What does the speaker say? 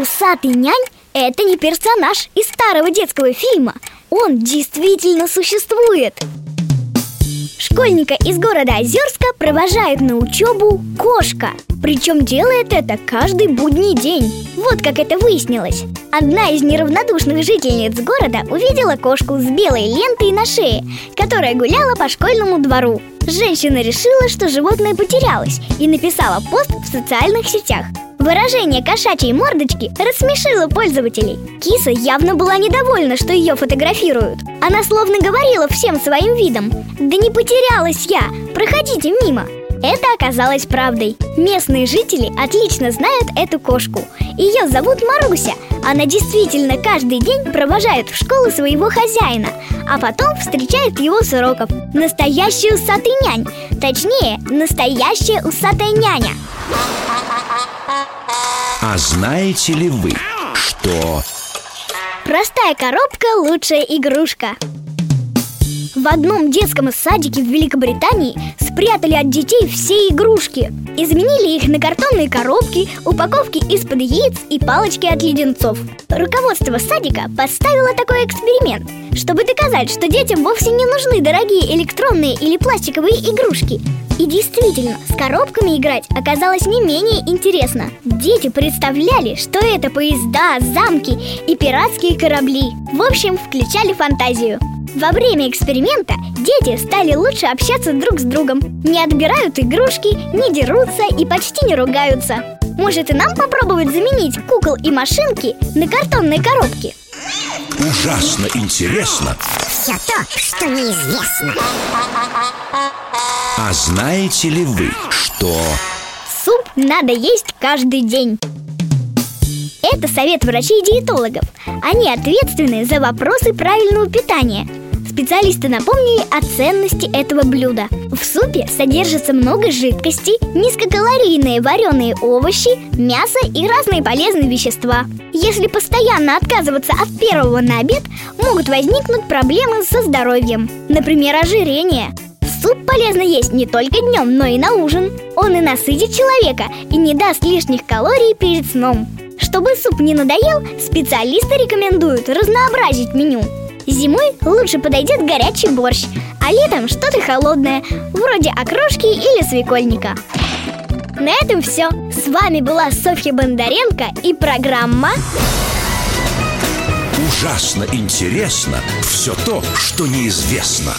Усатый нянь – это не персонаж из старого детского фильма. Он действительно существует. Школьника из города Озерска провожает на учебу кошка. Причем делает это каждый будний день. Вот как это выяснилось. Одна из неравнодушных жительниц города увидела кошку с белой лентой на шее Которая гуляла по школьному двору. Женщина решила, что животное потерялось И написала пост в социальных сетях Выражение кошачьей мордочки рассмешило пользователей. Киса явно была недовольна, что ее фотографируют. Она словно говорила всем своим видом. Да не потерялась я, проходите мимо это оказалось правдой. Местные жители отлично знают эту кошку. Ее зовут Маруся. Она действительно каждый день провожает в школу своего хозяина, а потом встречает его с уроков. Настоящий усатый нянь. Точнее, настоящая усатая няня. А знаете ли вы, что... Простая коробка – лучшая игрушка. В одном детском садике в Великобритании спрятали от детей все игрушки Изменили их на картонные коробки, упаковки из-под яиц и палочки от леденцов Руководство садика поставило такой эксперимент Чтобы доказать, что детям вовсе не нужны дорогие электронные или пластиковые игрушки и действительно, с коробками играть оказалось не менее интересно. Дети представляли, что это поезда, замки и пиратские корабли. В общем, включали фантазию. Во время эксперимента дети стали лучше общаться друг с другом Не отбирают игрушки, не дерутся и почти не ругаются Может и нам попробовать заменить кукол и машинки на картонные коробки? Ужасно интересно Все то, что неизвестно А знаете ли вы, что... Суп надо есть каждый день это совет врачей-диетологов. Они ответственны за вопросы правильного питания. Специалисты напомнили о ценности этого блюда. В супе содержится много жидкостей, низкокалорийные вареные овощи, мясо и разные полезные вещества. Если постоянно отказываться от первого на обед, могут возникнуть проблемы со здоровьем, например, ожирение. Суп полезно есть не только днем, но и на ужин. Он и насытит человека, и не даст лишних калорий перед сном. Чтобы суп не надоел, специалисты рекомендуют разнообразить меню. Зимой лучше подойдет горячий борщ, а летом что-то холодное, вроде окрошки или свекольника. На этом все. С вами была Софья Бондаренко и программа Ужасно интересно все то, что неизвестно.